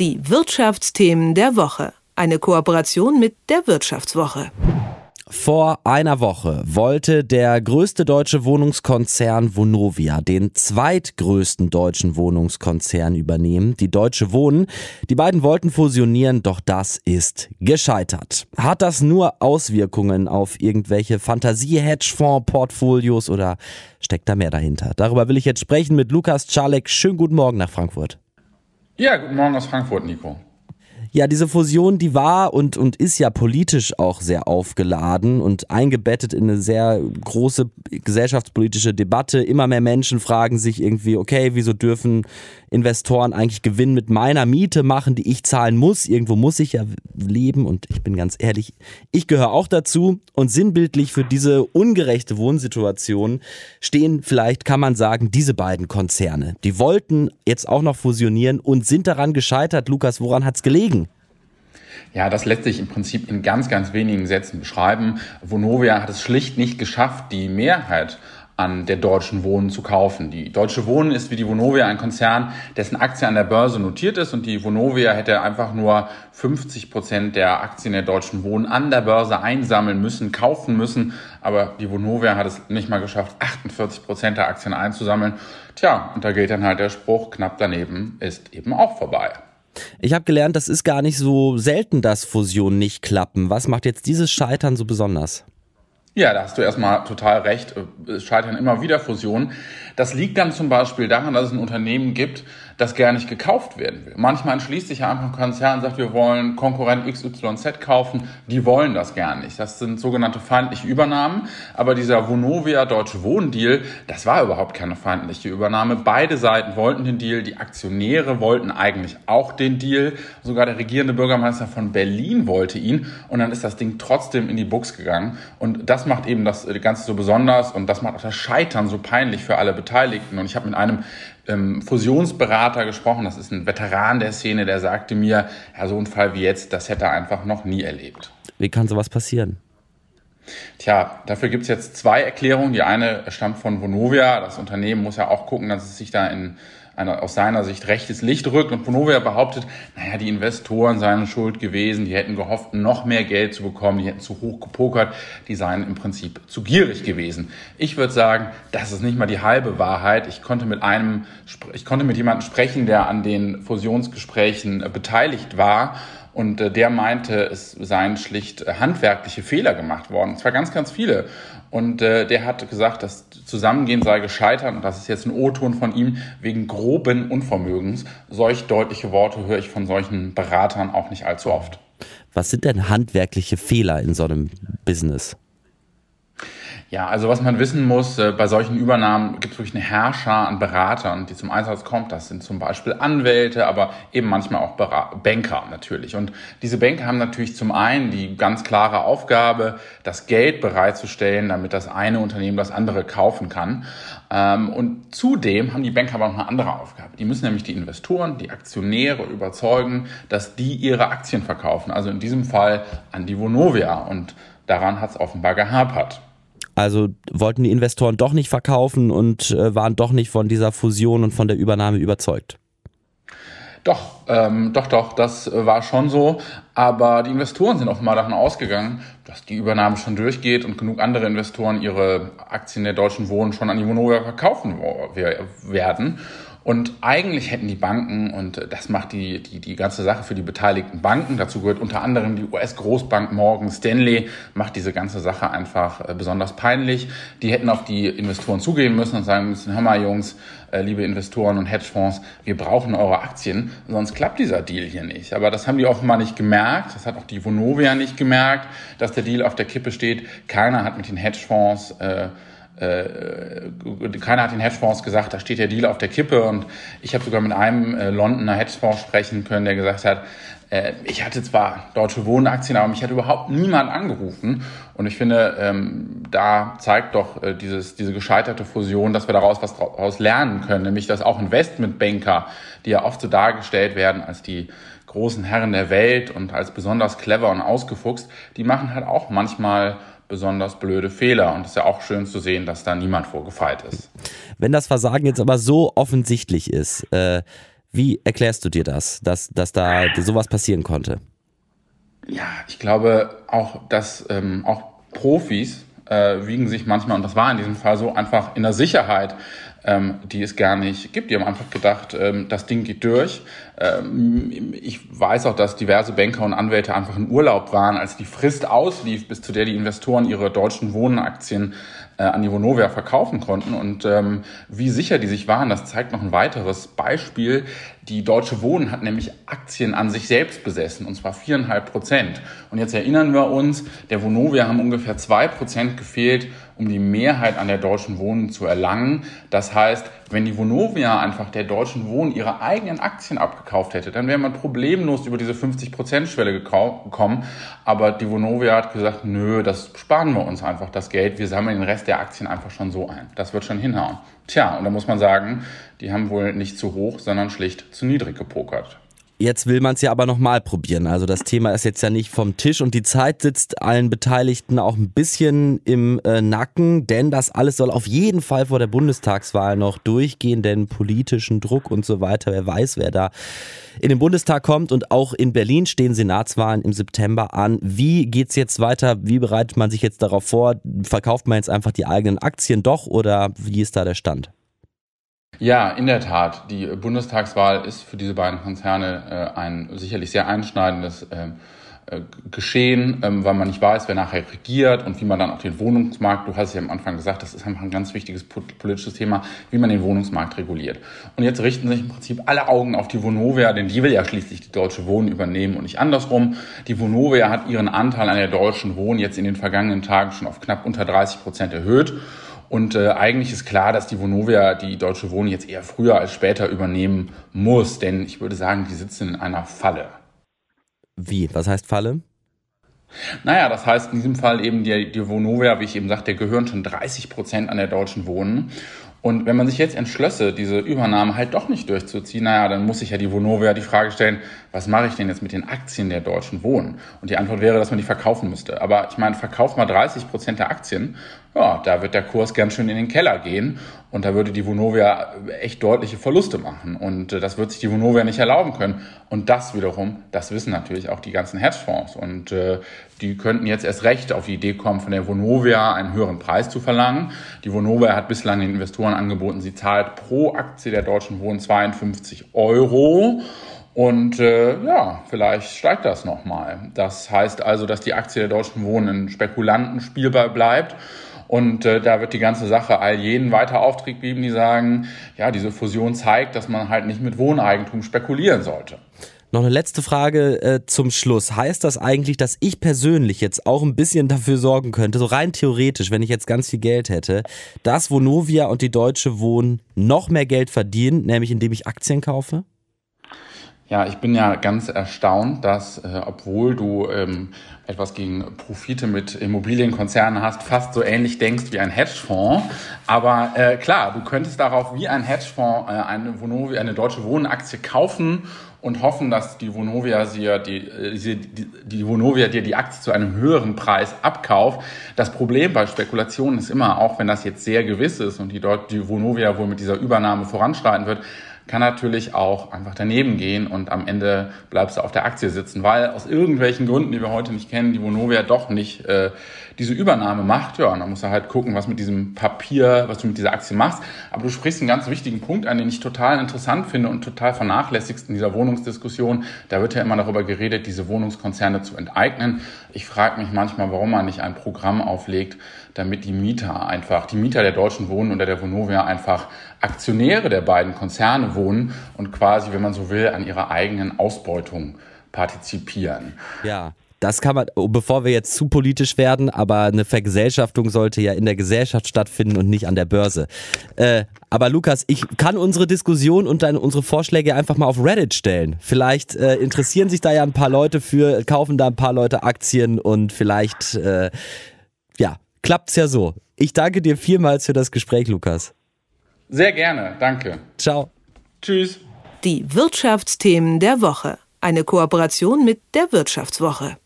Die Wirtschaftsthemen der Woche. Eine Kooperation mit der Wirtschaftswoche. Vor einer Woche wollte der größte deutsche Wohnungskonzern Vonovia den zweitgrößten deutschen Wohnungskonzern übernehmen, die Deutsche Wohnen. Die beiden wollten fusionieren, doch das ist gescheitert. Hat das nur Auswirkungen auf irgendwelche Fantasie-Hedgefonds-Portfolios oder steckt da mehr dahinter? Darüber will ich jetzt sprechen mit Lukas Czalek. Schönen guten Morgen nach Frankfurt. Ja, guten Morgen aus Frankfurt, Nico. Ja, diese Fusion, die war und, und ist ja politisch auch sehr aufgeladen und eingebettet in eine sehr große gesellschaftspolitische Debatte. Immer mehr Menschen fragen sich irgendwie, okay, wieso dürfen Investoren eigentlich Gewinn mit meiner Miete machen, die ich zahlen muss? Irgendwo muss ich ja leben und ich bin ganz ehrlich, ich gehöre auch dazu und sinnbildlich für diese ungerechte Wohnsituation stehen vielleicht, kann man sagen, diese beiden Konzerne. Die wollten jetzt auch noch fusionieren und sind daran gescheitert. Lukas, woran hat's gelegen? Ja, das lässt sich im Prinzip in ganz, ganz wenigen Sätzen beschreiben. Vonovia hat es schlicht nicht geschafft, die Mehrheit an der Deutschen Wohnen zu kaufen. Die Deutsche Wohnen ist wie die Vonovia ein Konzern, dessen Aktie an der Börse notiert ist und die Vonovia hätte einfach nur 50 Prozent der Aktien der Deutschen Wohnen an der Börse einsammeln müssen, kaufen müssen. Aber die Vonovia hat es nicht mal geschafft, 48 Prozent der Aktien einzusammeln. Tja, und da gilt dann halt der Spruch, knapp daneben ist eben auch vorbei. Ich habe gelernt, das ist gar nicht so selten, dass Fusionen nicht klappen. Was macht jetzt dieses Scheitern so besonders? Ja, da hast du erstmal total recht. Es scheitern immer wieder Fusionen. Das liegt dann zum Beispiel daran, dass es ein Unternehmen gibt, das gar nicht gekauft werden will. Manchmal entschließt sich einfach ein Konzern und sagt, wir wollen Konkurrent XYZ kaufen. Die wollen das gar nicht. Das sind sogenannte feindliche Übernahmen. Aber dieser Vonovia Deutsche Wohnen Deal, das war überhaupt keine feindliche Übernahme. Beide Seiten wollten den Deal. Die Aktionäre wollten eigentlich auch den Deal. Sogar der regierende Bürgermeister von Berlin wollte ihn. Und dann ist das Ding trotzdem in die Buchs gegangen. Und das macht eben das Ganze so besonders und das macht auch das Scheitern so peinlich für alle Beteiligten. Und ich habe mit einem ähm, Fusionsberater gesprochen, das ist ein Veteran der Szene, der sagte mir, ja, so ein Fall wie jetzt, das hätte er einfach noch nie erlebt. Wie kann sowas passieren? Tja, dafür gibt es jetzt zwei Erklärungen. Die eine stammt von Vonovia. Das Unternehmen muss ja auch gucken, dass es sich da in eine, aus seiner Sicht rechtes Licht rückt. Und Vonovia behauptet, naja, die Investoren seien schuld gewesen, die hätten gehofft, noch mehr Geld zu bekommen, die hätten zu hoch gepokert, die seien im Prinzip zu gierig gewesen. Ich würde sagen, das ist nicht mal die halbe Wahrheit. Ich konnte mit einem, ich konnte mit jemandem sprechen, der an den Fusionsgesprächen beteiligt war und äh, der meinte, es seien schlicht äh, handwerkliche Fehler gemacht worden. Und zwar ganz, ganz viele. Und äh, der hat gesagt, das Zusammengehen sei gescheitert. Und das ist jetzt ein O-Ton von ihm wegen groben Unvermögens. Solch deutliche Worte höre ich von solchen Beratern auch nicht allzu oft. Was sind denn handwerkliche Fehler in so einem Business? Ja, also was man wissen muss, äh, bei solchen Übernahmen gibt es wirklich eine Herrscher an Beratern, die zum Einsatz kommt. Das sind zum Beispiel Anwälte, aber eben manchmal auch Berat Banker natürlich. Und diese Banker haben natürlich zum einen die ganz klare Aufgabe, das Geld bereitzustellen, damit das eine Unternehmen das andere kaufen kann. Ähm, und zudem haben die Banker aber noch eine andere Aufgabe. Die müssen nämlich die Investoren, die Aktionäre überzeugen, dass die ihre Aktien verkaufen. Also in diesem Fall an die Vonovia. Und daran hat es offenbar gehapert. Also wollten die Investoren doch nicht verkaufen und äh, waren doch nicht von dieser Fusion und von der Übernahme überzeugt. Doch, ähm, doch, doch, das äh, war schon so. Aber die Investoren sind offenbar davon ausgegangen, dass die Übernahme schon durchgeht und genug andere Investoren ihre Aktien der Deutschen Wohnen schon an die Vonovia verkaufen werden. Und eigentlich hätten die Banken, und das macht die, die, die ganze Sache für die beteiligten Banken, dazu gehört unter anderem die US-Großbank Morgan Stanley, macht diese ganze Sache einfach äh, besonders peinlich. Die hätten auf die Investoren zugehen müssen und sagen müssen, hör mal Jungs, äh, liebe Investoren und Hedgefonds, wir brauchen eure Aktien, sonst klappt dieser Deal hier nicht. Aber das haben die offenbar nicht gemerkt, das hat auch die Vonovia nicht gemerkt, dass der Deal auf der Kippe steht. Keiner hat mit den Hedgefonds äh, keiner hat den Hedgefonds gesagt, da steht der Deal auf der Kippe. Und ich habe sogar mit einem äh, Londoner Hedgefonds sprechen können, der gesagt hat, äh, ich hatte zwar deutsche Wohnaktien, aber mich hat überhaupt niemand angerufen. Und ich finde, ähm, da zeigt doch äh, dieses, diese gescheiterte Fusion, dass wir daraus was daraus lernen können, nämlich dass auch Investmentbanker, die ja oft so dargestellt werden als die großen Herren der Welt und als besonders clever und ausgefuchst, die machen halt auch manchmal besonders blöde Fehler. Und es ist ja auch schön zu sehen, dass da niemand vorgefeilt ist. Wenn das Versagen jetzt aber so offensichtlich ist, äh, Wie erklärst du dir das, dass, dass da sowas passieren konnte? Ja, ich glaube auch, dass ähm, auch Profis äh, wiegen sich manchmal, und das war in diesem Fall so, einfach in der Sicherheit, ähm, die es gar nicht gibt. Die haben einfach gedacht, ähm, das Ding geht durch. Ähm, ich weiß auch, dass diverse Banker und Anwälte einfach in Urlaub waren, als die Frist auslief, bis zu der die Investoren ihre deutschen Wohnenaktien äh, an die Vonovia verkaufen konnten. Und ähm, wie sicher die sich waren, das zeigt noch ein weiteres Beispiel. Die Deutsche Wohnen hat nämlich Aktien an sich selbst besessen, und zwar viereinhalb Prozent. Und jetzt erinnern wir uns, der Vonovia haben ungefähr zwei Prozent gefehlt, um die Mehrheit an der Deutschen Wohnen zu erlangen. Das heißt, wenn die Vonovia einfach der Deutschen Wohnen ihre eigenen Aktien abgekauft hätte, dann wäre man problemlos über diese 50%-Schwelle gekommen. Aber die Vonovia hat gesagt, nö, das sparen wir uns einfach das Geld. Wir sammeln den Rest der Aktien einfach schon so ein. Das wird schon hinhauen. Tja, und da muss man sagen, die haben wohl nicht zu hoch, sondern schlicht zu niedrig gepokert. Jetzt will man es ja aber nochmal probieren. Also das Thema ist jetzt ja nicht vom Tisch und die Zeit sitzt allen Beteiligten auch ein bisschen im äh, Nacken, denn das alles soll auf jeden Fall vor der Bundestagswahl noch durchgehen, denn politischen Druck und so weiter, wer weiß, wer da in den Bundestag kommt und auch in Berlin stehen Senatswahlen im September an. Wie geht's jetzt weiter? Wie bereitet man sich jetzt darauf vor? Verkauft man jetzt einfach die eigenen Aktien doch oder wie ist da der Stand? Ja, in der Tat. Die Bundestagswahl ist für diese beiden Konzerne äh, ein sicherlich sehr einschneidendes äh, äh, Geschehen, ähm, weil man nicht weiß, wer nachher regiert und wie man dann auch den Wohnungsmarkt, du hast es ja am Anfang gesagt, das ist einfach ein ganz wichtiges politisches Thema, wie man den Wohnungsmarkt reguliert. Und jetzt richten sich im Prinzip alle Augen auf die Vonovia, denn die will ja schließlich die Deutsche Wohnen übernehmen und nicht andersrum. Die Vonovia hat ihren Anteil an der Deutschen Wohnen jetzt in den vergangenen Tagen schon auf knapp unter 30 Prozent erhöht. Und äh, eigentlich ist klar, dass die Vonovia die Deutsche Wohnen jetzt eher früher als später übernehmen muss, denn ich würde sagen, die sitzen in einer Falle. Wie? Was heißt Falle? Naja, das heißt in diesem Fall eben die, die Vonovia, wie ich eben sagte, gehören schon 30 Prozent an der Deutschen Wohnen. Und wenn man sich jetzt entschlösse, diese Übernahme halt doch nicht durchzuziehen, naja, dann muss sich ja die Vonovia die Frage stellen, was mache ich denn jetzt mit den Aktien der Deutschen Wohnen? Und die Antwort wäre, dass man die verkaufen müsste. Aber ich meine, verkauft mal 30 Prozent der Aktien, ja, da wird der Kurs ganz schön in den Keller gehen. Und da würde die Vonovia echt deutliche Verluste machen. Und äh, das wird sich die Vonovia nicht erlauben können. Und das wiederum, das wissen natürlich auch die ganzen Hedgefonds. Und äh, die könnten jetzt erst recht auf die Idee kommen, von der Vonovia einen höheren Preis zu verlangen. Die Vonovia hat bislang den Investoren angeboten, sie zahlt pro Aktie der Deutschen Wohnen 52 Euro. Und äh, ja, vielleicht steigt das nochmal. Das heißt also, dass die Aktie der Deutschen Wohnen in Spekulanten spielbar bleibt. Und äh, da wird die ganze Sache all jenen weiter Auftrieb geben, die sagen, ja, diese Fusion zeigt, dass man halt nicht mit Wohneigentum spekulieren sollte. Noch eine letzte Frage äh, zum Schluss. Heißt das eigentlich, dass ich persönlich jetzt auch ein bisschen dafür sorgen könnte, so rein theoretisch, wenn ich jetzt ganz viel Geld hätte, dass Vonovia und die Deutsche Wohnen noch mehr Geld verdienen, nämlich indem ich Aktien kaufe? Ja, ich bin ja ganz erstaunt, dass, äh, obwohl du ähm, etwas gegen Profite mit Immobilienkonzernen hast, fast so ähnlich denkst wie ein Hedgefonds. Aber äh, klar, du könntest darauf wie ein Hedgefonds äh, eine, Vonovia, eine deutsche Wohnaktie kaufen und hoffen, dass die Vonovia, sie, die, die, die, die Vonovia dir die Aktie zu einem höheren Preis abkauft. Das Problem bei Spekulationen ist immer, auch wenn das jetzt sehr gewiss ist und die, dort, die Vonovia wohl mit dieser Übernahme voranschreiten wird, kann natürlich auch einfach daneben gehen und am Ende bleibst du auf der Aktie sitzen, weil aus irgendwelchen Gründen, die wir heute nicht kennen, die Vonovia doch nicht äh, diese Übernahme macht. Ja, und dann musst du halt gucken, was mit diesem Papier, was du mit dieser Aktie machst. Aber du sprichst einen ganz wichtigen Punkt an, den ich total interessant finde und total vernachlässigst in dieser Wohnungsdiskussion. Da wird ja immer darüber geredet, diese Wohnungskonzerne zu enteignen. Ich frage mich manchmal, warum man nicht ein Programm auflegt, damit die Mieter einfach, die Mieter der Deutschen Wohnen oder der Vonovia einfach Aktionäre der beiden Konzerne wohnen und quasi, wenn man so will, an ihrer eigenen Ausbeutung partizipieren. Ja. Das kann man, oh, bevor wir jetzt zu politisch werden, aber eine Vergesellschaftung sollte ja in der Gesellschaft stattfinden und nicht an der Börse. Äh, aber Lukas, ich kann unsere Diskussion und deine, unsere Vorschläge einfach mal auf Reddit stellen. Vielleicht äh, interessieren sich da ja ein paar Leute für, kaufen da ein paar Leute Aktien und vielleicht, äh, ja, klappt's ja so. Ich danke dir vielmals für das Gespräch, Lukas. Sehr gerne, danke. Ciao. Tschüss. Die Wirtschaftsthemen der Woche. Eine Kooperation mit der Wirtschaftswoche.